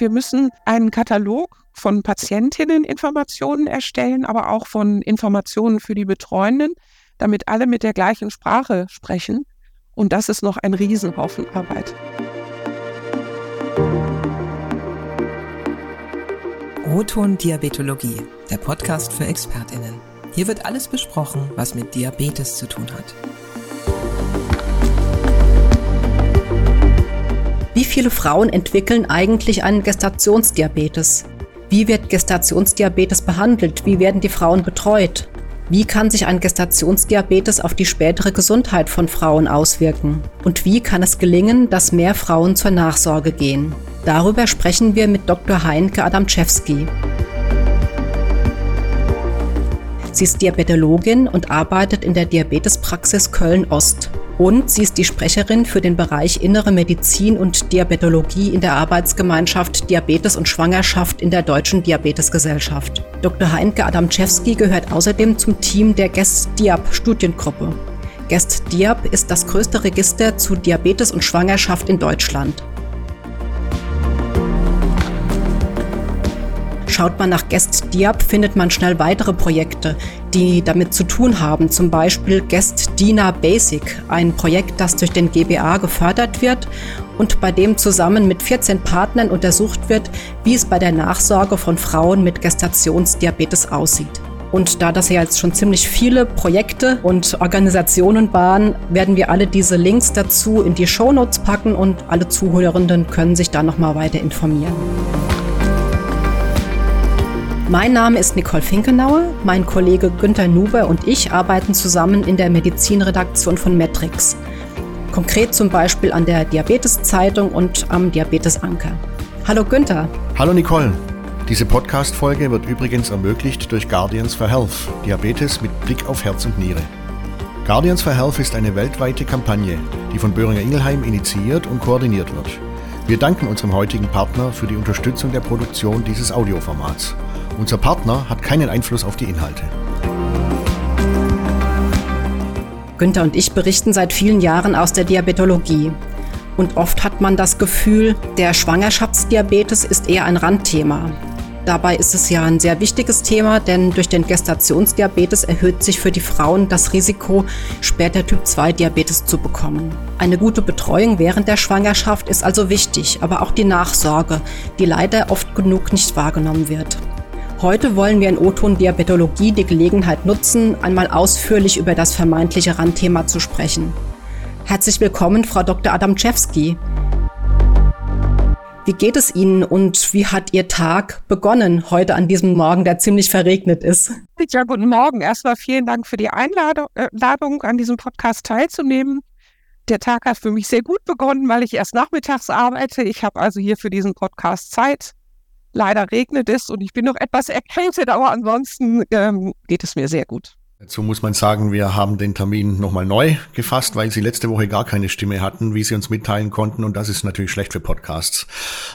Wir müssen einen Katalog von Patientinnen-Informationen erstellen, aber auch von Informationen für die Betreuenden, damit alle mit der gleichen Sprache sprechen. Und das ist noch ein Riesenhaufen Arbeit. Roton Diabetologie, der Podcast für ExpertInnen. Hier wird alles besprochen, was mit Diabetes zu tun hat. Viele Frauen entwickeln eigentlich einen Gestationsdiabetes? Wie wird Gestationsdiabetes behandelt? Wie werden die Frauen betreut? Wie kann sich ein Gestationsdiabetes auf die spätere Gesundheit von Frauen auswirken? Und wie kann es gelingen, dass mehr Frauen zur Nachsorge gehen? Darüber sprechen wir mit Dr. Heinke Adamczewski. Sie ist Diabetologin und arbeitet in der Diabetespraxis Köln-Ost. Und sie ist die Sprecherin für den Bereich Innere Medizin und Diabetologie in der Arbeitsgemeinschaft Diabetes und Schwangerschaft in der Deutschen Diabetesgesellschaft. Dr. Heinke Adamczewski gehört außerdem zum Team der GEST-DIAB-Studiengruppe. GEST-DIAB ist das größte Register zu Diabetes und Schwangerschaft in Deutschland. Schaut man nach Guest Diab, findet man schnell weitere Projekte, die damit zu tun haben. Zum Beispiel Guest Dina Basic, ein Projekt, das durch den GBA gefördert wird und bei dem zusammen mit 14 Partnern untersucht wird, wie es bei der Nachsorge von Frauen mit Gestationsdiabetes aussieht. Und da das ja jetzt schon ziemlich viele Projekte und Organisationen waren, werden wir alle diese Links dazu in die Shownotes packen und alle Zuhörenden können sich da nochmal weiter informieren. Mein Name ist Nicole Finkenauer. Mein Kollege Günther Nuber und ich arbeiten zusammen in der Medizinredaktion von Metrix. Konkret zum Beispiel an der Diabetes-Zeitung und am Diabetes-Anker. Hallo Günther. Hallo Nicole. Diese Podcast-Folge wird übrigens ermöglicht durch Guardians for Health, Diabetes mit Blick auf Herz und Niere. Guardians for Health ist eine weltweite Kampagne, die von Böhringer Ingelheim initiiert und koordiniert wird. Wir danken unserem heutigen Partner für die Unterstützung der Produktion dieses Audioformats. Unser Partner hat keinen Einfluss auf die Inhalte. Günther und ich berichten seit vielen Jahren aus der Diabetologie. Und oft hat man das Gefühl, der Schwangerschaftsdiabetes ist eher ein Randthema. Dabei ist es ja ein sehr wichtiges Thema, denn durch den Gestationsdiabetes erhöht sich für die Frauen das Risiko, später Typ-2-Diabetes zu bekommen. Eine gute Betreuung während der Schwangerschaft ist also wichtig, aber auch die Nachsorge, die leider oft genug nicht wahrgenommen wird. Heute wollen wir in O-Ton Diabetologie die Gelegenheit nutzen, einmal ausführlich über das vermeintliche Randthema zu sprechen. Herzlich willkommen, Frau Dr. Adamczewski. Wie geht es Ihnen und wie hat Ihr Tag begonnen heute an diesem Morgen, der ziemlich verregnet ist? Ja, guten Morgen. Erstmal vielen Dank für die Einladung, äh, an diesem Podcast teilzunehmen. Der Tag hat für mich sehr gut begonnen, weil ich erst nachmittags arbeite. Ich habe also hier für diesen Podcast Zeit. Leider regnet es und ich bin noch etwas erkältet, aber ansonsten ähm, geht es mir sehr gut. Dazu muss man sagen, wir haben den Termin nochmal neu gefasst, weil Sie letzte Woche gar keine Stimme hatten, wie Sie uns mitteilen konnten. Und das ist natürlich schlecht für Podcasts.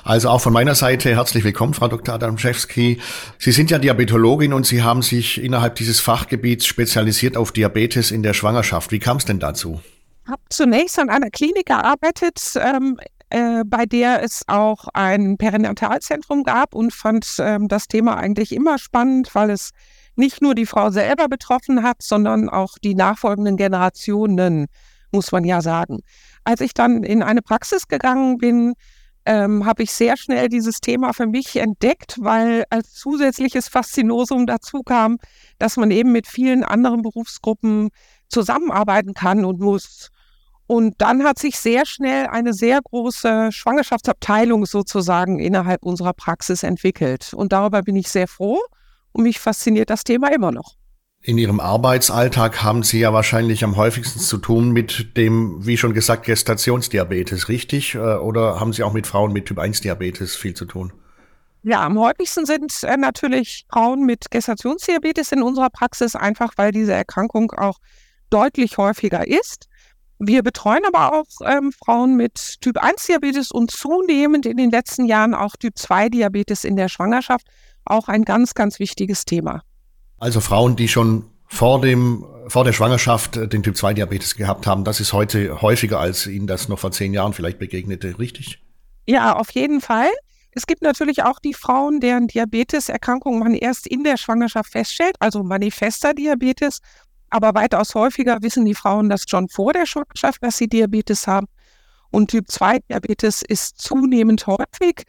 Also auch von meiner Seite herzlich willkommen, Frau Dr. Adamczewski. Sie sind ja Diabetologin und Sie haben sich innerhalb dieses Fachgebiets spezialisiert auf Diabetes in der Schwangerschaft. Wie kam es denn dazu? Ich habe zunächst an einer Klinik gearbeitet, ähm, äh, bei der es auch ein Perinatalzentrum gab und fand ähm, das Thema eigentlich immer spannend, weil es nicht nur die Frau selber betroffen hat, sondern auch die nachfolgenden Generationen, muss man ja sagen. Als ich dann in eine Praxis gegangen bin, ähm, habe ich sehr schnell dieses Thema für mich entdeckt, weil als zusätzliches Faszinosum dazu kam, dass man eben mit vielen anderen Berufsgruppen zusammenarbeiten kann und muss. Und dann hat sich sehr schnell eine sehr große Schwangerschaftsabteilung sozusagen innerhalb unserer Praxis entwickelt. Und darüber bin ich sehr froh und mich fasziniert das Thema immer noch. In Ihrem Arbeitsalltag haben Sie ja wahrscheinlich am häufigsten zu tun mit dem, wie schon gesagt, Gestationsdiabetes, richtig? Äh, oder haben Sie auch mit Frauen mit Typ-1-Diabetes viel zu tun? Ja, am häufigsten sind äh, natürlich Frauen mit Gestationsdiabetes in unserer Praxis, einfach weil diese Erkrankung auch deutlich häufiger ist. Wir betreuen aber auch ähm, Frauen mit Typ-1-Diabetes und zunehmend in den letzten Jahren auch Typ-2-Diabetes in der Schwangerschaft. Auch ein ganz, ganz wichtiges Thema. Also Frauen, die schon vor, dem, vor der Schwangerschaft äh, den Typ-2-Diabetes gehabt haben, das ist heute häufiger, als Ihnen das noch vor zehn Jahren vielleicht begegnete, richtig? Ja, auf jeden Fall. Es gibt natürlich auch die Frauen, deren Diabeteserkrankung man erst in der Schwangerschaft feststellt, also manifester Diabetes. Aber weitaus häufiger wissen die Frauen das schon vor der Schwangerschaft, dass sie Diabetes haben. Und Typ 2 Diabetes ist zunehmend häufig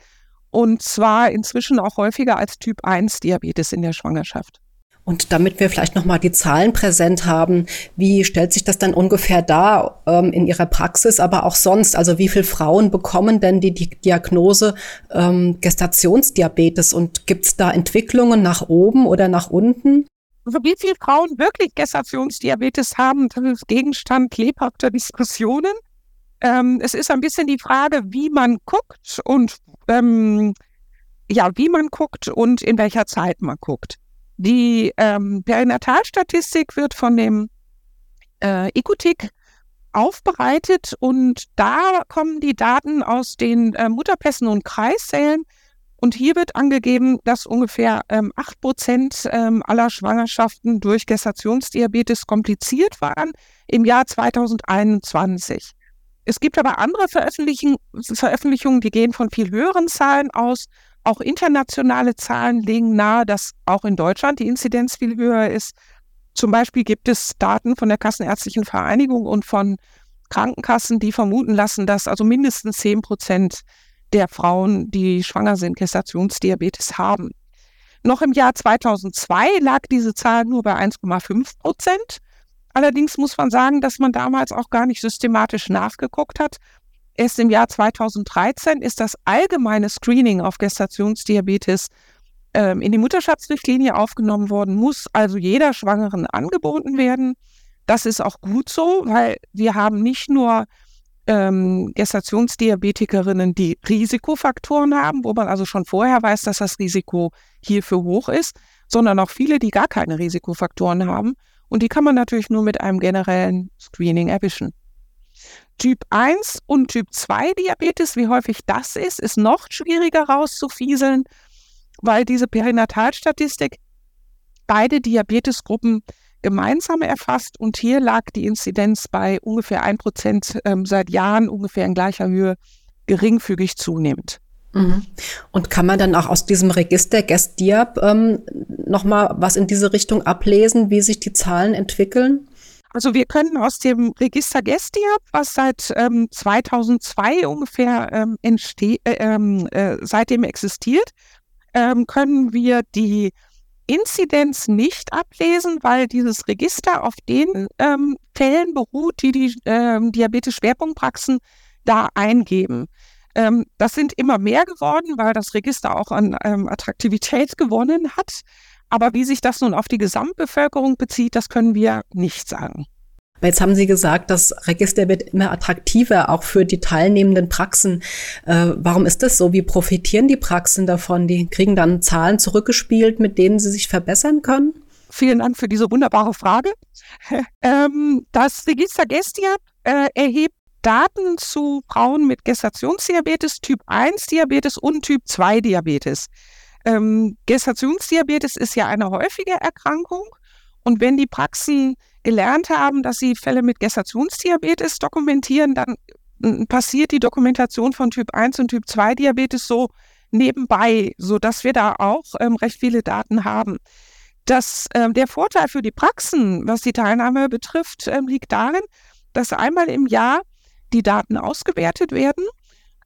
und zwar inzwischen auch häufiger als Typ 1 Diabetes in der Schwangerschaft. Und damit wir vielleicht nochmal die Zahlen präsent haben, wie stellt sich das dann ungefähr dar ähm, in Ihrer Praxis, aber auch sonst? Also wie viele Frauen bekommen denn die, die Diagnose ähm, Gestationsdiabetes und gibt es da Entwicklungen nach oben oder nach unten? Also wie viele Frauen wirklich Gestationsdiabetes haben, das ist Gegenstand lebhafter Diskussionen. Ähm, es ist ein bisschen die Frage, wie man guckt und ähm, ja, wie man guckt und in welcher Zeit man guckt. Die ähm, Perinatalstatistik wird von dem äh, Ikutik aufbereitet und da kommen die Daten aus den äh, Mutterpässen und Kreiszellen. Und hier wird angegeben, dass ungefähr ähm, 8 Prozent ähm, aller Schwangerschaften durch Gestationsdiabetes kompliziert waren im Jahr 2021. Es gibt aber andere Veröffentlichungen, die gehen von viel höheren Zahlen aus. Auch internationale Zahlen legen nahe, dass auch in Deutschland die Inzidenz viel höher ist. Zum Beispiel gibt es Daten von der Kassenärztlichen Vereinigung und von Krankenkassen, die vermuten lassen, dass also mindestens 10 Prozent der Frauen, die schwanger sind, Gestationsdiabetes haben. Noch im Jahr 2002 lag diese Zahl nur bei 1,5 Prozent. Allerdings muss man sagen, dass man damals auch gar nicht systematisch nachgeguckt hat. Erst im Jahr 2013 ist das allgemeine Screening auf Gestationsdiabetes ähm, in die Mutterschaftsrichtlinie aufgenommen worden, muss also jeder Schwangeren angeboten werden. Das ist auch gut so, weil wir haben nicht nur ähm, Gestationsdiabetikerinnen, die Risikofaktoren haben, wo man also schon vorher weiß, dass das Risiko hierfür hoch ist, sondern auch viele, die gar keine Risikofaktoren haben. Und die kann man natürlich nur mit einem generellen Screening erwischen. Typ 1 und Typ 2 Diabetes, wie häufig das ist, ist noch schwieriger rauszufieseln, weil diese Perinatalstatistik beide Diabetesgruppen gemeinsam erfasst und hier lag die Inzidenz bei ungefähr 1 Prozent ähm, seit Jahren ungefähr in gleicher Höhe geringfügig zunehmend. Mhm. Und kann man dann auch aus diesem Register GEST-DIAB ähm, nochmal was in diese Richtung ablesen, wie sich die Zahlen entwickeln? Also wir können aus dem Register GEST-DIAB, was seit ähm, 2002 ungefähr ähm, entsteht, äh, ähm, äh, seitdem existiert, ähm, können wir die Inzidenz nicht ablesen, weil dieses Register auf den ähm, Fällen beruht, die die ähm, Diabetes-Schwerpunktpraxen da eingeben. Ähm, das sind immer mehr geworden, weil das Register auch an ähm, Attraktivität gewonnen hat. Aber wie sich das nun auf die Gesamtbevölkerung bezieht, das können wir nicht sagen. Jetzt haben Sie gesagt, das Register wird immer attraktiver, auch für die teilnehmenden Praxen. Äh, warum ist das so? Wie profitieren die Praxen davon? Die kriegen dann Zahlen zurückgespielt, mit denen sie sich verbessern können? Vielen Dank für diese wunderbare Frage. ähm, das Register Gestia äh, erhebt Daten zu Frauen mit Gestationsdiabetes, Typ 1 Diabetes und Typ 2 Diabetes. Ähm, Gestationsdiabetes ist ja eine häufige Erkrankung. Und wenn die Praxen gelernt haben, dass sie Fälle mit Gestationsdiabetes dokumentieren, dann hm, passiert die Dokumentation von Typ 1 und Typ 2 Diabetes so nebenbei, sodass wir da auch ähm, recht viele Daten haben. Das, äh, der Vorteil für die Praxen, was die Teilnahme betrifft, äh, liegt darin, dass einmal im Jahr die Daten ausgewertet werden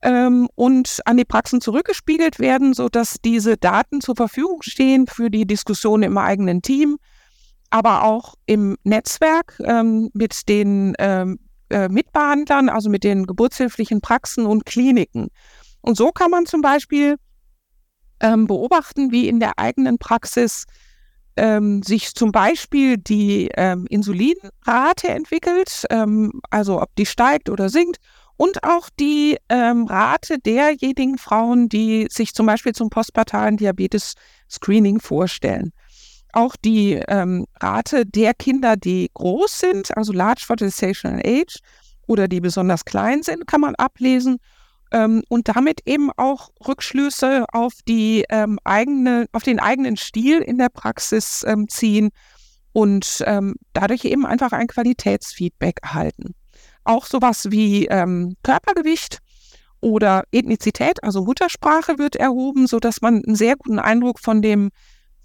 ähm, und an die Praxen zurückgespiegelt werden, sodass diese Daten zur Verfügung stehen für die Diskussion im eigenen Team, aber auch im Netzwerk ähm, mit den ähm, äh, Mitbehandlern, also mit den geburtshilflichen Praxen und Kliniken. Und so kann man zum Beispiel ähm, beobachten, wie in der eigenen Praxis ähm, sich zum Beispiel die ähm, Insulinrate entwickelt, ähm, also ob die steigt oder sinkt, und auch die Rate derjenigen Frauen, die sich zum Beispiel zum postpartalen Diabetes-Screening vorstellen. Auch die ähm, Rate der Kinder, die groß sind, also Large for Gestational Age, oder die besonders klein sind, kann man ablesen ähm, und damit eben auch Rückschlüsse auf die ähm, eigene, auf den eigenen Stil in der Praxis ähm, ziehen und ähm, dadurch eben einfach ein Qualitätsfeedback erhalten. Auch sowas wie ähm, Körpergewicht oder Ethnizität, also Muttersprache wird erhoben, so dass man einen sehr guten Eindruck von dem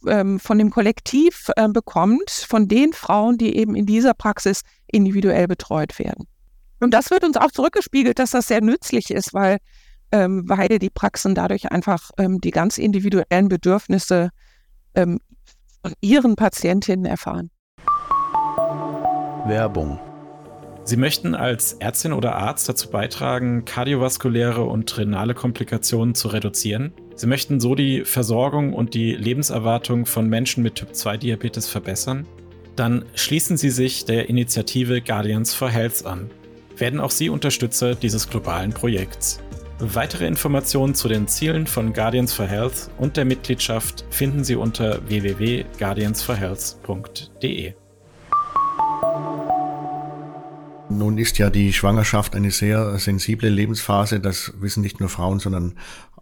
ähm, von dem Kollektiv äh, bekommt, von den Frauen, die eben in dieser Praxis individuell betreut werden. Und das wird uns auch zurückgespiegelt, dass das sehr nützlich ist, weil, ähm, weil die Praxen dadurch einfach ähm, die ganz individuellen Bedürfnisse ähm, von ihren Patientinnen erfahren. Werbung Sie möchten als Ärztin oder Arzt dazu beitragen, kardiovaskuläre und renale Komplikationen zu reduzieren. Sie möchten so die Versorgung und die Lebenserwartung von Menschen mit Typ-2-Diabetes verbessern. Dann schließen Sie sich der Initiative Guardians for Health an. Werden auch Sie Unterstützer dieses globalen Projekts. Weitere Informationen zu den Zielen von Guardians for Health und der Mitgliedschaft finden Sie unter www.guardiansforhealth.de. Nun ist ja die Schwangerschaft eine sehr sensible Lebensphase. Das wissen nicht nur Frauen, sondern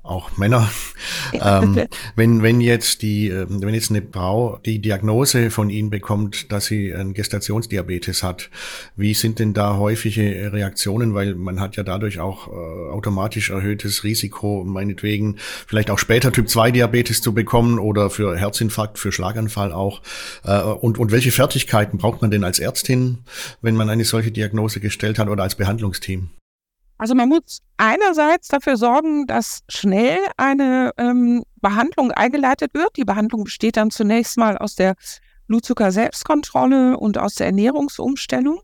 auch Männer. ähm, wenn, wenn jetzt die, ähm, wenn jetzt eine Frau die Diagnose von Ihnen bekommt, dass sie einen Gestationsdiabetes hat, wie sind denn da häufige Reaktionen? Weil man hat ja dadurch auch äh, automatisch erhöhtes Risiko, meinetwegen vielleicht auch später Typ 2 Diabetes zu bekommen oder für Herzinfarkt, für Schlaganfall auch. Äh, und, und welche Fertigkeiten braucht man denn als Ärztin, wenn man eine solche Diagnose gestellt hat oder als Behandlungsteam? Also man muss einerseits dafür sorgen, dass schnell eine ähm, Behandlung eingeleitet wird. Die Behandlung besteht dann zunächst mal aus der Blutzucker-Selbstkontrolle und aus der Ernährungsumstellung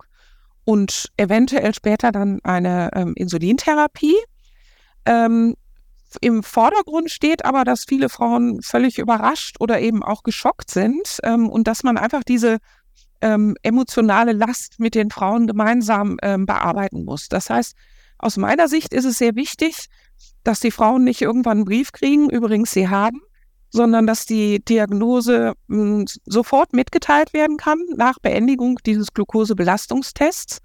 und eventuell später dann eine ähm, Insulintherapie. Ähm, Im Vordergrund steht aber, dass viele Frauen völlig überrascht oder eben auch geschockt sind ähm, und dass man einfach diese ähm, emotionale Last mit den Frauen gemeinsam ähm, bearbeiten muss. Das heißt, aus meiner Sicht ist es sehr wichtig, dass die Frauen nicht irgendwann einen Brief kriegen, übrigens sie haben, sondern dass die Diagnose mh, hm, sofort mitgeteilt werden kann nach Beendigung dieses Glukosebelastungstests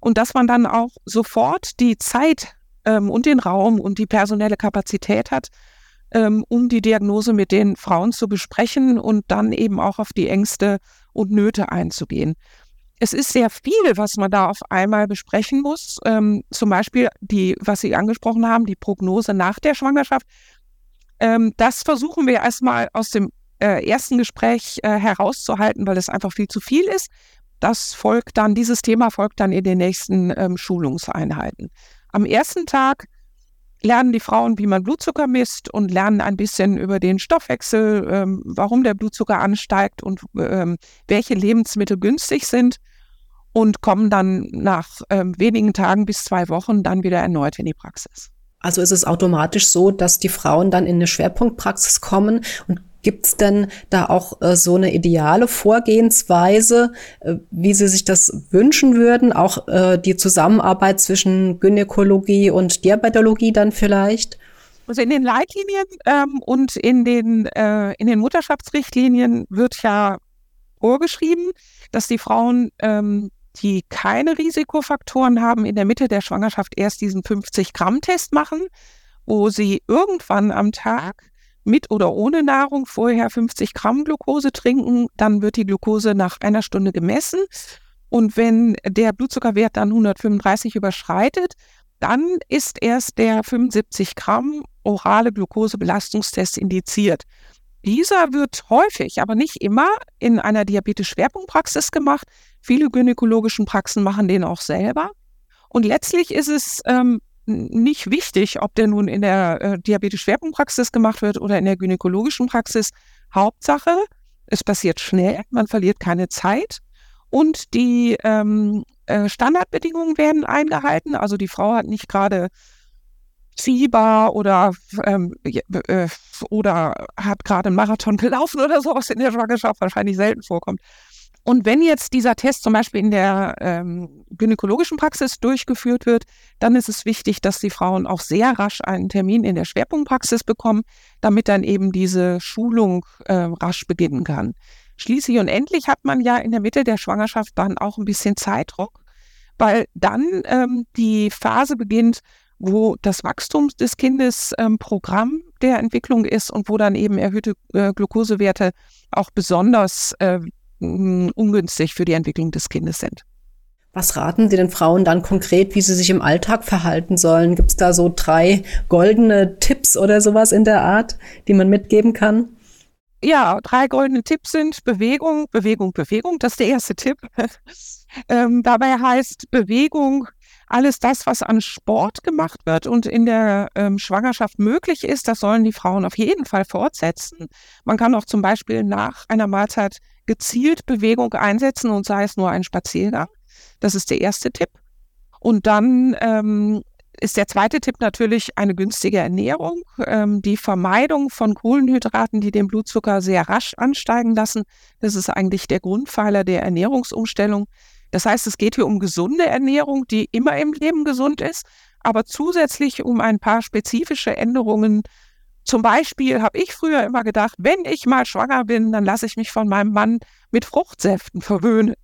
und dass man dann auch sofort die Zeit ähm, und den Raum und die personelle Kapazität hat, ähm, um die Diagnose mit den Frauen zu besprechen und dann eben auch auf die Ängste und Nöte einzugehen. Es ist sehr viel, was man da auf einmal besprechen muss. Ähm, zum Beispiel die, was Sie angesprochen haben, die Prognose nach der Schwangerschaft. Ähm, das versuchen wir erstmal aus dem äh, ersten Gespräch äh, herauszuhalten, weil es einfach viel zu viel ist. Das folgt dann, dieses Thema folgt dann in den nächsten ähm, Schulungseinheiten. Am ersten Tag lernen die Frauen, wie man Blutzucker misst und lernen ein bisschen über den Stoffwechsel, ähm, warum der Blutzucker ansteigt und ähm, welche Lebensmittel günstig sind und kommen dann nach ähm, wenigen Tagen bis zwei Wochen dann wieder erneut in die Praxis. Also ist es automatisch so, dass die Frauen dann in eine Schwerpunktpraxis kommen und Gibt es denn da auch äh, so eine ideale Vorgehensweise, äh, wie Sie sich das wünschen würden? Auch äh, die Zusammenarbeit zwischen Gynäkologie und Diabetologie dann vielleicht? Also in den Leitlinien ähm, und in den, äh, in den Mutterschaftsrichtlinien wird ja vorgeschrieben, dass die Frauen ähm, die keine Risikofaktoren haben, in der Mitte der Schwangerschaft erst diesen 50-Gramm-Test machen, wo sie irgendwann am Tag mit oder ohne Nahrung vorher 50 Gramm Glucose trinken. Dann wird die Glucose nach einer Stunde gemessen. Und wenn der Blutzuckerwert dann 135 überschreitet, dann ist erst der 75 Gramm orale Glukosebelastungstest indiziert. Dieser wird häufig, aber nicht immer, in einer Diabetes-Schwerpunktpraxis gemacht. Viele gynäkologischen Praxen machen den auch selber. Und letztlich ist es ähm, nicht wichtig, ob der nun in der äh, Diabetes-Schwerpunktpraxis gemacht wird oder in der gynäkologischen Praxis. Hauptsache, es passiert schnell, man verliert keine Zeit und die ähm, äh, Standardbedingungen werden eingehalten. Also die Frau hat nicht gerade Fieber oder, ähm, äh, oder hat gerade einen Marathon gelaufen oder sowas in der Schwangerschaft wahrscheinlich selten vorkommt. Und wenn jetzt dieser Test zum Beispiel in der ähm, gynäkologischen Praxis durchgeführt wird, dann ist es wichtig, dass die Frauen auch sehr rasch einen Termin in der Schwerpunktpraxis bekommen, damit dann eben diese Schulung äh, rasch beginnen kann. Schließlich und endlich hat man ja in der Mitte der Schwangerschaft dann auch ein bisschen Zeitdruck, weil dann ähm, die Phase beginnt, wo das Wachstum des Kindes ähm, Programm der Entwicklung ist und wo dann eben erhöhte äh, Glukosewerte auch besonders äh, ungünstig für die Entwicklung des Kindes sind. Was raten Sie den Frauen dann konkret, wie sie sich im Alltag verhalten sollen? Gibt es da so drei goldene Tipps oder sowas in der Art, die man mitgeben kann? Ja, drei goldene Tipps sind Bewegung, Bewegung, Bewegung. Das ist der erste Tipp. ähm, dabei heißt Bewegung alles das, was an Sport gemacht wird und in der ähm, Schwangerschaft möglich ist, das sollen die Frauen auf jeden Fall fortsetzen. Man kann auch zum Beispiel nach einer Mahlzeit gezielt Bewegung einsetzen und sei es nur ein Spaziergang. Das ist der erste Tipp. Und dann ähm, ist der zweite Tipp natürlich eine günstige Ernährung, ähm, die Vermeidung von Kohlenhydraten, die den Blutzucker sehr rasch ansteigen lassen. Das ist eigentlich der Grundpfeiler der Ernährungsumstellung. Das heißt, es geht hier um gesunde Ernährung, die immer im Leben gesund ist, aber zusätzlich um ein paar spezifische Änderungen. Zum Beispiel habe ich früher immer gedacht, wenn ich mal schwanger bin, dann lasse ich mich von meinem Mann mit Fruchtsäften verwöhnen.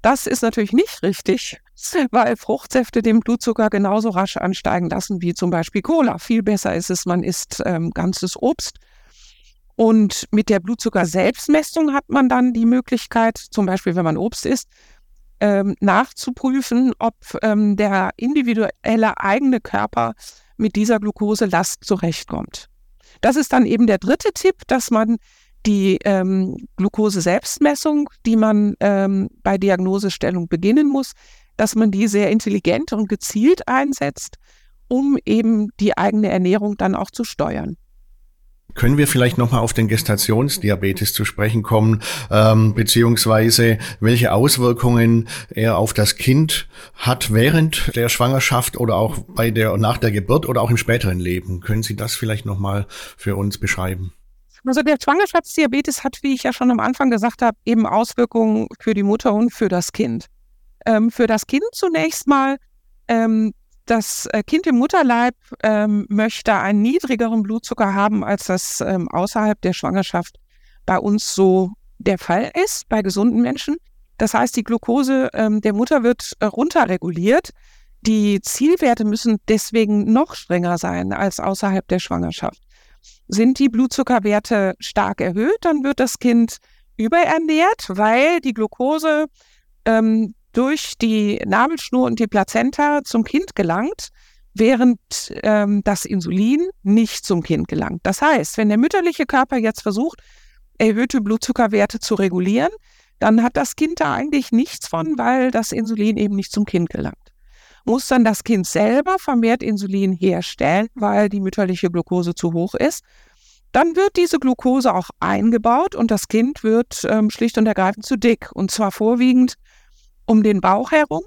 Das ist natürlich nicht richtig, weil Fruchtsäfte den Blutzucker genauso rasch ansteigen lassen wie zum Beispiel Cola. Viel besser ist es, man isst ähm, ganzes Obst. Und mit der Blutzucker-Selbstmessung hat man dann die Möglichkeit, zum Beispiel wenn man Obst isst, ähm, nachzuprüfen, ob ähm, der individuelle eigene Körper mit dieser Glukoselast zurechtkommt. Das ist dann eben der dritte Tipp, dass man die ähm, Glucose-Selbstmessung, die man ähm, bei Diagnosestellung beginnen muss, dass man die sehr intelligent und gezielt einsetzt, um eben die eigene Ernährung dann auch zu steuern. Können wir vielleicht nochmal auf den Gestationsdiabetes zu sprechen kommen, ähm, beziehungsweise welche Auswirkungen er auf das Kind hat während der Schwangerschaft oder auch bei der nach der Geburt oder auch im späteren Leben? Können Sie das vielleicht nochmal für uns beschreiben? Also der Schwangerschaftsdiabetes hat, wie ich ja schon am Anfang gesagt habe, eben Auswirkungen für die Mutter und für das Kind. Ähm, für das Kind zunächst mal, ähm, das äh, Kind im Mutterleib ähm, möchte einen niedrigeren Blutzucker haben, als das ähm, außerhalb der Schwangerschaft bei uns so der Fall ist, bei gesunden Menschen. Das heißt, die Glucose ähm, der Mutter wird äh, runterreguliert. Die Zielwerte müssen deswegen noch strenger sein als außerhalb der Schwangerschaft. Sind die Blutzuckerwerte stark erhöht, dann wird das Kind überernährt, weil die Glucose ähm, durch die Nabelschnur und die Plazenta zum Kind gelangt, während ähm, das Insulin nicht zum Kind gelangt. Das heißt, wenn der mütterliche Körper jetzt versucht, erhöhte Blutzuckerwerte zu regulieren, dann hat das Kind da eigentlich nichts von, weil das Insulin eben nicht zum Kind gelangt muss dann das Kind selber vermehrt Insulin herstellen, weil die mütterliche Glucose zu hoch ist. Dann wird diese Glucose auch eingebaut und das Kind wird ähm, schlicht und ergreifend zu dick. Und zwar vorwiegend um den Bauch herum.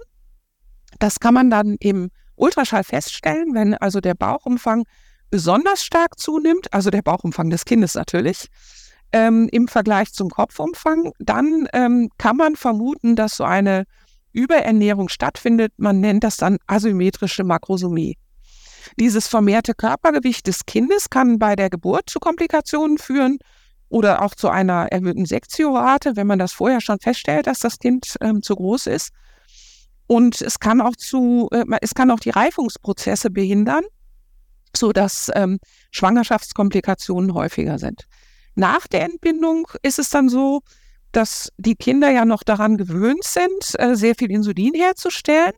Das kann man dann im Ultraschall feststellen, wenn also der Bauchumfang besonders stark zunimmt, also der Bauchumfang des Kindes natürlich, ähm, im Vergleich zum Kopfumfang, dann ähm, kann man vermuten, dass so eine Überernährung stattfindet. Man nennt das dann asymmetrische Makrosomie. Dieses vermehrte Körpergewicht des Kindes kann bei der Geburt zu Komplikationen führen oder auch zu einer erhöhten Sektiorate, wenn man das vorher schon feststellt, dass das Kind ähm, zu groß ist. Und es kann auch zu, äh, es kann auch die Reifungsprozesse behindern, sodass ähm, Schwangerschaftskomplikationen häufiger sind. Nach der Entbindung ist es dann so, dass die Kinder ja noch daran gewöhnt sind, äh, sehr viel Insulin herzustellen,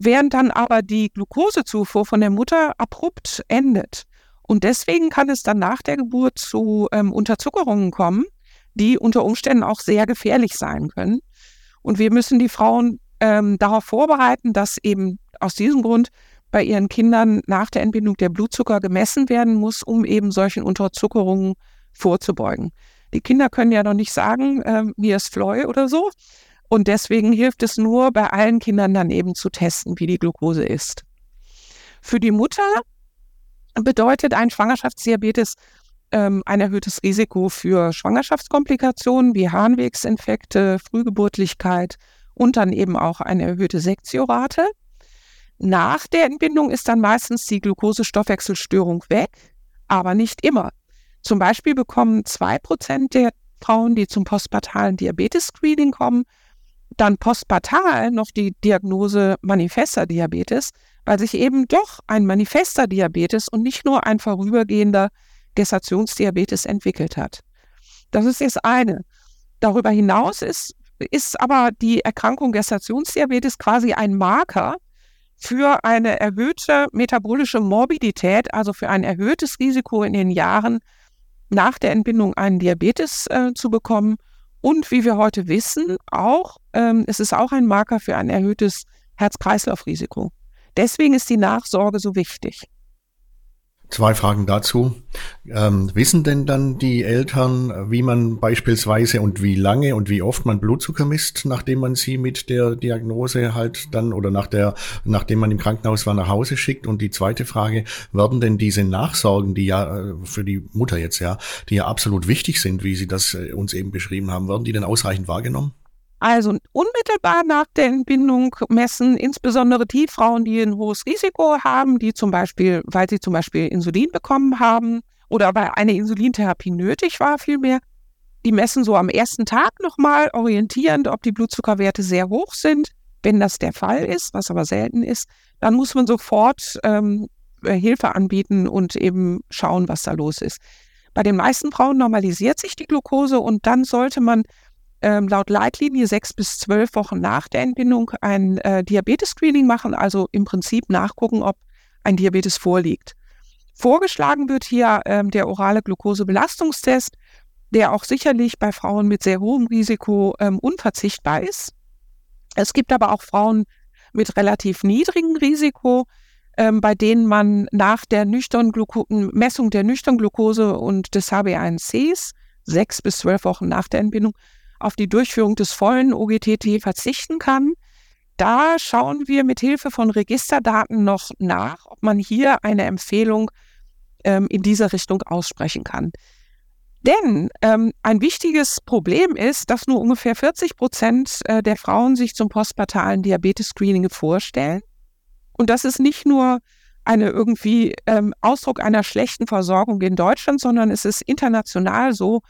während dann aber die Glukosezufuhr von der Mutter abrupt endet. Und deswegen kann es dann nach der Geburt zu ähm, Unterzuckerungen kommen, die unter Umständen auch sehr gefährlich sein können. Und wir müssen die Frauen ähm, darauf vorbereiten, dass eben aus diesem Grund bei ihren Kindern nach der Entbindung der Blutzucker gemessen werden muss, um eben solchen Unterzuckerungen vorzubeugen. Die Kinder können ja noch nicht sagen, äh, mir ist Fleu oder so. Und deswegen hilft es nur, bei allen Kindern dann eben zu testen, wie die Glucose ist. Für die Mutter bedeutet ein Schwangerschaftsdiabetes ähm, ein erhöhtes Risiko für Schwangerschaftskomplikationen wie Harnwegsinfekte, Frühgeburtlichkeit und dann eben auch eine erhöhte Sektiorate. Nach der Entbindung ist dann meistens die Glukosestoffwechselstörung weg, aber nicht immer. Zum Beispiel bekommen zwei Prozent der Frauen, die zum postpartalen Diabetes-Screening kommen, dann postpartal noch die Diagnose manifester Diabetes, weil sich eben doch ein manifester Diabetes und nicht nur ein vorübergehender Gestationsdiabetes entwickelt hat. Das ist das eine. Darüber hinaus ist ist aber die Erkrankung Gestationsdiabetes quasi ein Marker für eine erhöhte metabolische Morbidität, also für ein erhöhtes Risiko in den Jahren nach der Entbindung einen Diabetes äh, zu bekommen. Und wie wir heute wissen, auch, ähm, es ist auch ein Marker für ein erhöhtes Herz-Kreislauf-Risiko. Deswegen ist die Nachsorge so wichtig. Zwei Fragen dazu. Ähm, wissen denn dann die Eltern, wie man beispielsweise und wie lange und wie oft man Blutzucker misst, nachdem man sie mit der Diagnose halt dann oder nach der, nachdem man im Krankenhaus war, nach Hause schickt? Und die zweite Frage, werden denn diese Nachsorgen, die ja äh, für die Mutter jetzt ja, die ja absolut wichtig sind, wie Sie das äh, uns eben beschrieben haben, werden die denn ausreichend wahrgenommen? Also unmittelbar nach der Entbindung messen insbesondere die Frauen, die ein hohes Risiko haben, die zum Beispiel, weil sie zum Beispiel Insulin bekommen haben oder weil eine Insulintherapie nötig war, vielmehr, die messen so am ersten Tag nochmal orientierend, ob die Blutzuckerwerte sehr hoch sind. Wenn das der Fall ist, was aber selten ist, dann muss man sofort ähm, Hilfe anbieten und eben schauen, was da los ist. Bei den meisten Frauen normalisiert sich die Glucose und dann sollte man ähm, laut Leitlinie sechs bis zwölf Wochen nach der Entbindung ein äh, Diabetes-Screening machen, also im Prinzip nachgucken, ob ein Diabetes vorliegt. Vorgeschlagen wird hier ähm, der orale Glukosebelastungstest, der auch sicherlich bei Frauen mit sehr hohem Risiko ähm, unverzichtbar ist. Es gibt aber auch Frauen mit relativ niedrigem Risiko, ähm, bei denen man nach der nüchternen Messung der nüchternen Glukose und des HbA1cs sechs bis zwölf Wochen nach der Entbindung auf die Durchführung des vollen OGTT verzichten kann. Da schauen wir mit Hilfe von Registerdaten noch nach, ob man hier eine Empfehlung ähm, in dieser Richtung aussprechen kann. Denn ähm, ein wichtiges Problem ist, dass nur ungefähr 40 Prozent äh, der Frauen sich zum postpartalen Diabetes-Screening vorstellen. Und das ist nicht nur eine irgendwie ähm, Ausdruck einer schlechten Versorgung in Deutschland, sondern es ist international so,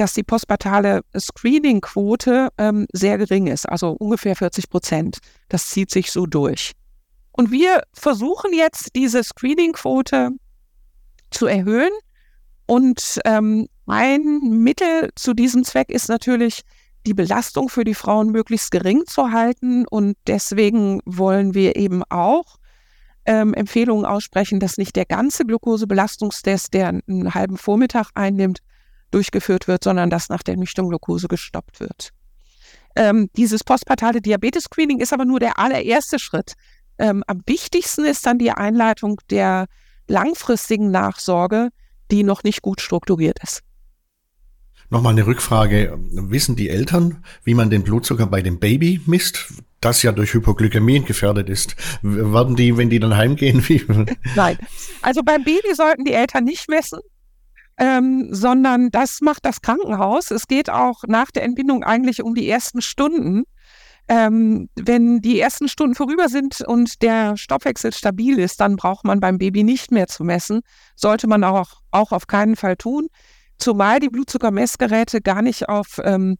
dass die postpartale Screening-Quote ähm, sehr gering ist, also ungefähr 40 Prozent. Das zieht sich so durch. Und wir versuchen jetzt diese Screening-Quote zu erhöhen. Und ähm, ein Mittel zu diesem Zweck ist natürlich, die Belastung für die Frauen möglichst gering zu halten. Und deswegen wollen wir eben auch ähm, Empfehlungen aussprechen, dass nicht der ganze Glukosebelastungstest, der einen halben Vormittag einnimmt, durchgeführt wird, sondern dass nach der Nüchtern-Glucose gestoppt wird. Ähm, dieses postpartale Diabetes-Screening ist aber nur der allererste Schritt. Ähm, am wichtigsten ist dann die Einleitung der langfristigen Nachsorge, die noch nicht gut strukturiert ist. Nochmal eine Rückfrage. Wissen die Eltern, wie man den Blutzucker bei dem Baby misst, das ja durch Hypoglykämie gefährdet ist? Werden die, wenn die dann heimgehen, wie? Nein. Also beim Baby sollten die Eltern nicht messen ähm, sondern das macht das Krankenhaus. Es geht auch nach der Entbindung eigentlich um die ersten Stunden. Ähm, wenn die ersten Stunden vorüber sind und der Stoffwechsel stabil ist, dann braucht man beim Baby nicht mehr zu messen. Sollte man auch, auch auf keinen Fall tun. Zumal die Blutzuckermessgeräte gar nicht auf ähm,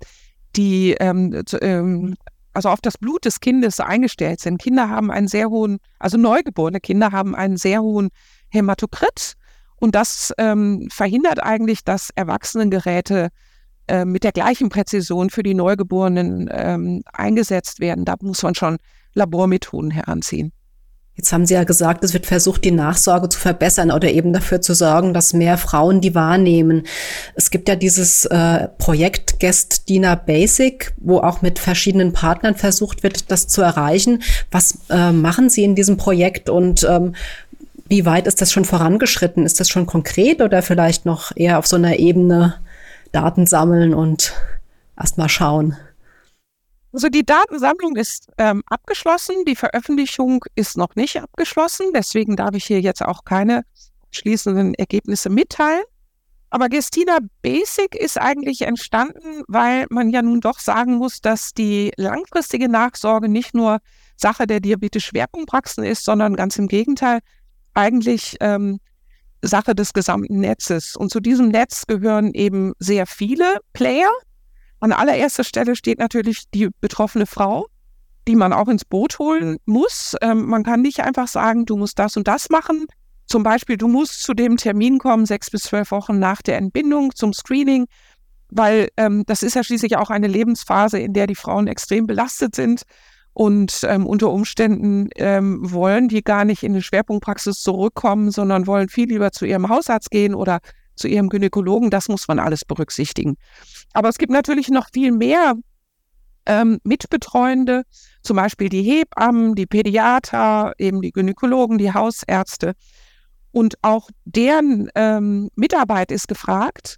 die, ähm, ähm, also auf das Blut des Kindes eingestellt sind. Kinder haben einen sehr hohen, also neugeborene Kinder haben einen sehr hohen Hämatokrit. Und das ähm, verhindert eigentlich, dass Erwachsenengeräte äh, mit der gleichen Präzision für die Neugeborenen ähm, eingesetzt werden. Da muss man schon Labormethoden heranziehen. Jetzt haben Sie ja gesagt, es wird versucht, die Nachsorge zu verbessern oder eben dafür zu sorgen, dass mehr Frauen die wahrnehmen. Es gibt ja dieses äh, Projekt Guest Dina Basic, wo auch mit verschiedenen Partnern versucht wird, das zu erreichen. Was äh, machen Sie in diesem Projekt und ähm, wie weit ist das schon vorangeschritten? Ist das schon konkret oder vielleicht noch eher auf so einer Ebene Daten sammeln und erst mal schauen? Also die Datensammlung ist ähm, abgeschlossen, die Veröffentlichung ist noch nicht abgeschlossen, deswegen darf ich hier jetzt auch keine schließenden Ergebnisse mitteilen. Aber Gestina Basic ist eigentlich entstanden, weil man ja nun doch sagen muss, dass die langfristige Nachsorge nicht nur Sache der Diabetes-Schwerpunktpraxen ist, sondern ganz im Gegenteil, eigentlich ähm, Sache des gesamten Netzes. Und zu diesem Netz gehören eben sehr viele Player. An allererster Stelle steht natürlich die betroffene Frau, die man auch ins Boot holen muss. Ähm, man kann nicht einfach sagen, du musst das und das machen. Zum Beispiel, du musst zu dem Termin kommen, sechs bis zwölf Wochen nach der Entbindung zum Screening. weil ähm, das ist ja schließlich auch eine Lebensphase, in der die Frauen extrem belastet sind und ähm, unter Umständen ähm, wollen die gar nicht in die Schwerpunktpraxis zurückkommen, sondern wollen viel lieber zu ihrem Hausarzt gehen oder zu ihrem Gynäkologen. Das muss man alles berücksichtigen. Aber es gibt natürlich noch viel mehr ähm, Mitbetreuende, zum Beispiel die Hebammen, die Pädiater, eben die Gynäkologen, die Hausärzte. Und auch deren ähm, Mitarbeit ist gefragt.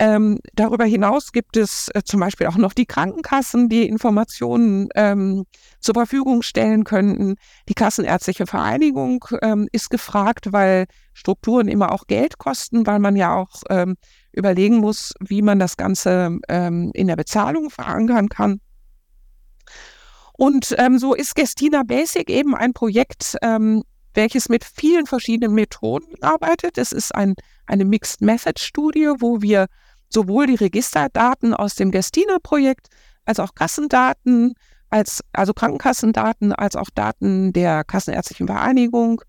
Ähm, darüber hinaus gibt es äh, zum Beispiel auch noch die Krankenkassen, die Informationen ähm, zur Verfügung stellen könnten. Die Kassenärztliche Vereinigung ähm, ist gefragt, weil Strukturen immer auch Geld kosten, weil man ja auch ähm, überlegen muss, wie man das Ganze ähm, in der Bezahlung verankern kann. Und ähm, so ist Gestina Basic eben ein Projekt, welches mit vielen verschiedenen Methoden arbeitet. Es ist ein, eine Mixed Method Studie, wo wir sowohl die Registerdaten aus dem Gestina-Projekt als auch Kassendaten, als, also Krankenkassendaten, als auch Daten der Kassenärztlichen Vereinigung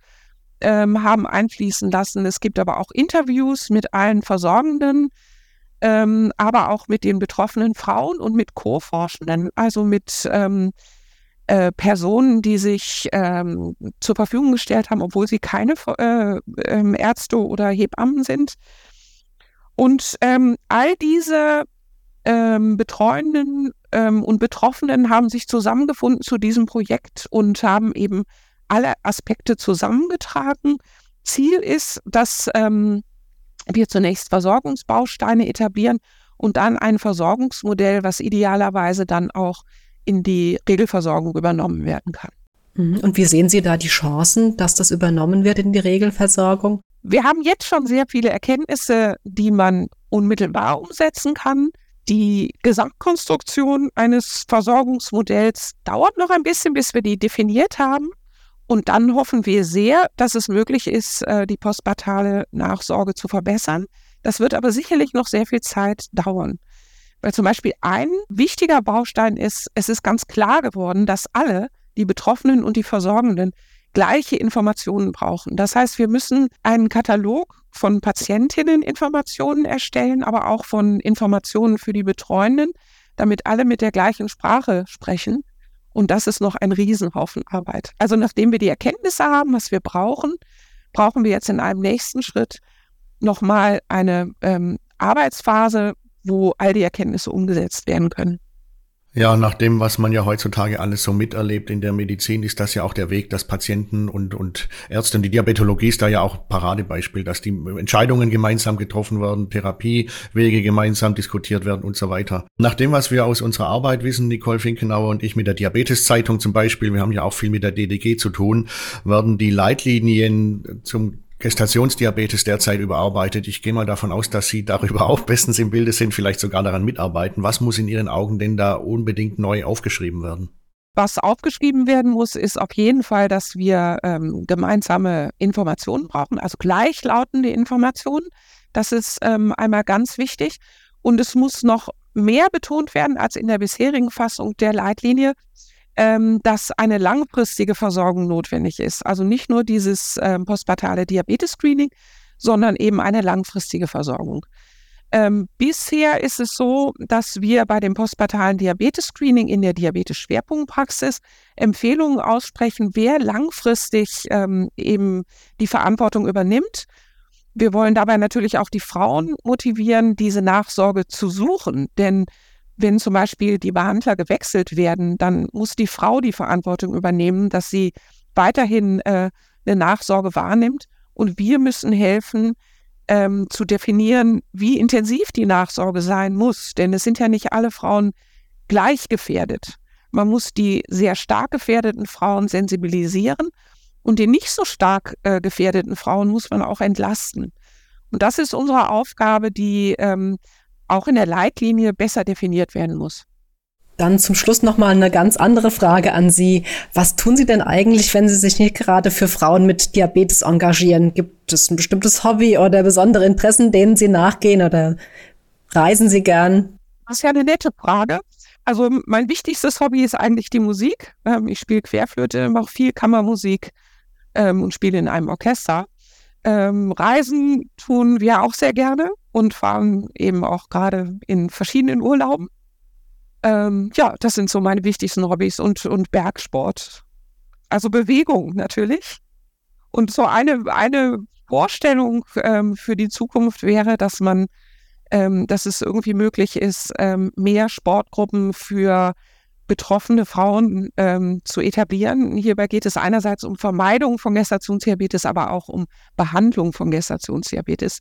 ähm, haben einfließen lassen. Es gibt aber auch Interviews mit allen Versorgenden, ähm, aber auch mit den betroffenen Frauen und mit Co-Forschenden, also mit ähm, äh, Personen, die sich ähm, zur Verfügung gestellt haben, obwohl sie keine äh, äh, Ärzte oder Hebammen sind. Und ähm, all diese ähm, Betreuenden ähm, und Betroffenen haben sich zusammengefunden zu diesem Projekt und haben eben alle Aspekte zusammengetragen. Ziel ist, dass ähm, wir zunächst Versorgungsbausteine etablieren und dann ein Versorgungsmodell, was idealerweise dann auch in die Regelversorgung übernommen werden kann. Mhm. Und wie sehen Sie da die Chancen, dass das übernommen wird in die Regelversorgung? Wir haben jetzt schon sehr viele Erkenntnisse, die man unmittelbar umsetzen kann. Die Gesamtkonstruktion eines Versorgungsmodells dauert noch ein bisschen, bis wir die definiert haben. Und dann hoffen wir sehr, dass es möglich ist, äh, die postpartale Nachsorge zu verbessern. Das wird aber sicherlich noch sehr viel Zeit dauern. Weil zum Beispiel ein wichtiger Baustein ist, es ist ganz klar geworden, dass alle, die Betroffenen und die Versorgenden, gleiche Informationen brauchen. Das heißt, wir müssen einen Katalog von Patientinneninformationen erstellen, aber auch von Informationen für die Betreuenden, damit alle mit der gleichen Sprache sprechen. Und das ist noch ein Riesenhaufen Arbeit. Also nachdem wir die Erkenntnisse haben, was wir brauchen, brauchen wir jetzt in einem nächsten Schritt nochmal eine ähm, Arbeitsphase, wo all die Erkenntnisse umgesetzt werden können. Ja, nach dem, was man ja heutzutage alles so miterlebt in der Medizin, ist das ja auch der Weg, dass Patienten und, und Ärzte, und die Diabetologie ist da ja auch Paradebeispiel, dass die Entscheidungen gemeinsam getroffen werden, Therapiewege gemeinsam diskutiert werden und so weiter. Nach dem, was wir aus unserer Arbeit wissen, Nicole Finkenauer und ich mit der Diabeteszeitung zum Beispiel, wir haben ja auch viel mit der DDG zu tun, werden die Leitlinien zum Gestationsdiabetes derzeit überarbeitet. Ich gehe mal davon aus, dass Sie darüber auch bestens im Bilde sind, vielleicht sogar daran mitarbeiten. Was muss in Ihren Augen denn da unbedingt neu aufgeschrieben werden? Was aufgeschrieben werden muss, ist auf jeden Fall, dass wir ähm, gemeinsame Informationen brauchen, also gleichlautende Informationen. Das ist ähm, einmal ganz wichtig. Und es muss noch mehr betont werden als in der bisherigen Fassung der Leitlinie, dass eine langfristige Versorgung notwendig ist. Also nicht nur dieses ähm, postpartale Diabetes-Screening, sondern eben eine langfristige Versorgung. Ähm, bisher ist es so, dass wir bei dem postpartalen Diabetes-Screening in der Diabetes-Schwerpunktpraxis Empfehlungen aussprechen, wer langfristig ähm, eben die Verantwortung übernimmt. Wir wollen dabei natürlich auch die Frauen motivieren, diese Nachsorge zu suchen, denn wenn zum Beispiel die Behandler gewechselt werden, dann muss die Frau die Verantwortung übernehmen, dass sie weiterhin äh, eine Nachsorge wahrnimmt. Und wir müssen helfen, ähm, zu definieren, wie intensiv die Nachsorge sein muss. Denn es sind ja nicht alle Frauen gleich gefährdet. Man muss die sehr stark gefährdeten Frauen sensibilisieren und die nicht so stark äh, gefährdeten Frauen muss man auch entlasten. Und das ist unsere Aufgabe, die ähm, auch in der Leitlinie besser definiert werden muss. Dann zum Schluss noch mal eine ganz andere Frage an Sie. Was tun Sie denn eigentlich, wenn Sie sich nicht gerade für Frauen mit Diabetes engagieren? Gibt es ein bestimmtes Hobby oder besondere Interessen, denen Sie nachgehen oder reisen Sie gern? Das ist ja eine nette Frage. Also mein wichtigstes Hobby ist eigentlich die Musik. Ähm, ich spiele Querflöte, mache viel Kammermusik ähm, und spiele in einem Orchester. Ähm, Reisen tun wir auch sehr gerne. Und waren eben auch gerade in verschiedenen Urlauben. Ähm, ja, das sind so meine wichtigsten Hobbys und, und Bergsport. Also Bewegung natürlich. Und so eine, eine Vorstellung ähm, für die Zukunft wäre, dass man, ähm, dass es irgendwie möglich ist, ähm, mehr Sportgruppen für betroffene Frauen ähm, zu etablieren. Hierbei geht es einerseits um Vermeidung von Gestationsdiabetes, aber auch um Behandlung von Gestationsdiabetes.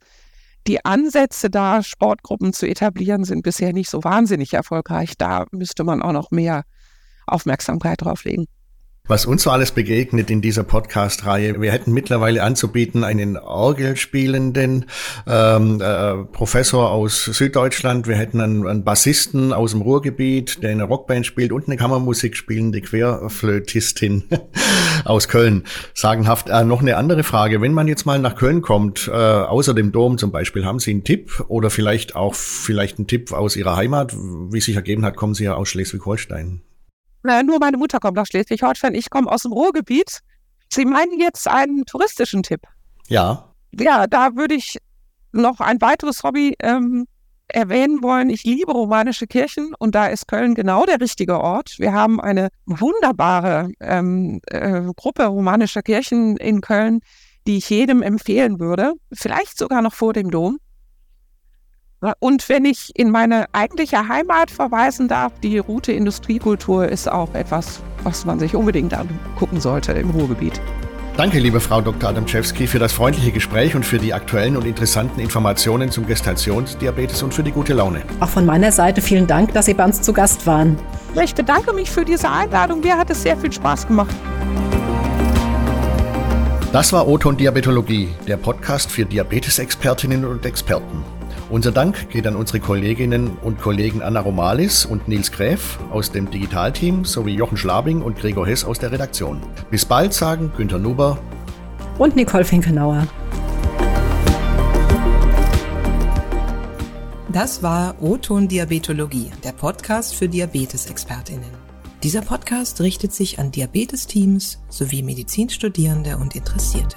Die Ansätze da, Sportgruppen zu etablieren, sind bisher nicht so wahnsinnig erfolgreich. Da müsste man auch noch mehr Aufmerksamkeit drauf legen was uns so alles begegnet in dieser Podcast-Reihe. Wir hätten mittlerweile anzubieten einen Orgelspielenden ähm, äh, Professor aus Süddeutschland. Wir hätten einen, einen, Bassisten aus dem Ruhrgebiet, der in einer Rockband spielt und eine Kammermusik spielende Querflötistin aus Köln. Sagenhaft. Äh, noch eine andere Frage. Wenn man jetzt mal nach Köln kommt, äh, außer dem Dom zum Beispiel, haben Sie einen Tipp oder vielleicht auch vielleicht einen Tipp aus Ihrer Heimat? Wie sich ergeben hat, kommen Sie ja aus Schleswig-Holstein. Na, nur meine Mutter kommt aus Schleswig-Holstein, ich komme aus dem Ruhrgebiet. Sie meinen jetzt einen touristischen Tipp? Ja. Ja, da würde ich noch ein weiteres Hobby ähm, erwähnen wollen. Ich liebe romanische Kirchen und da ist Köln genau der richtige Ort. Wir haben eine wunderbare ähm, äh, Gruppe romanischer Kirchen in Köln, die ich jedem empfehlen würde. Vielleicht sogar noch vor dem Dom. Und wenn ich in meine eigentliche Heimat verweisen darf, die Route Industriekultur ist auch etwas, was man sich unbedingt angucken sollte im Ruhrgebiet. Danke, liebe Frau Dr. Adamczewski, für das freundliche Gespräch und für die aktuellen und interessanten Informationen zum Gestationsdiabetes und für die gute Laune. Auch von meiner Seite vielen Dank, dass Sie bei uns zu Gast waren. Ich bedanke mich für diese Einladung. Mir hat es sehr viel Spaß gemacht. Das war Oton Diabetologie, der Podcast für Diabetesexpertinnen und Experten. Unser Dank geht an unsere Kolleginnen und Kollegen Anna Romalis und Nils Gräf aus dem Digitalteam sowie Jochen Schlabing und Gregor Hess aus der Redaktion. Bis bald sagen Günter Nuber und Nicole Finkenauer. Das war O-Ton Diabetologie, der Podcast für Diabetesexpertinnen. Dieser Podcast richtet sich an Diabetesteams sowie Medizinstudierende und Interessierte.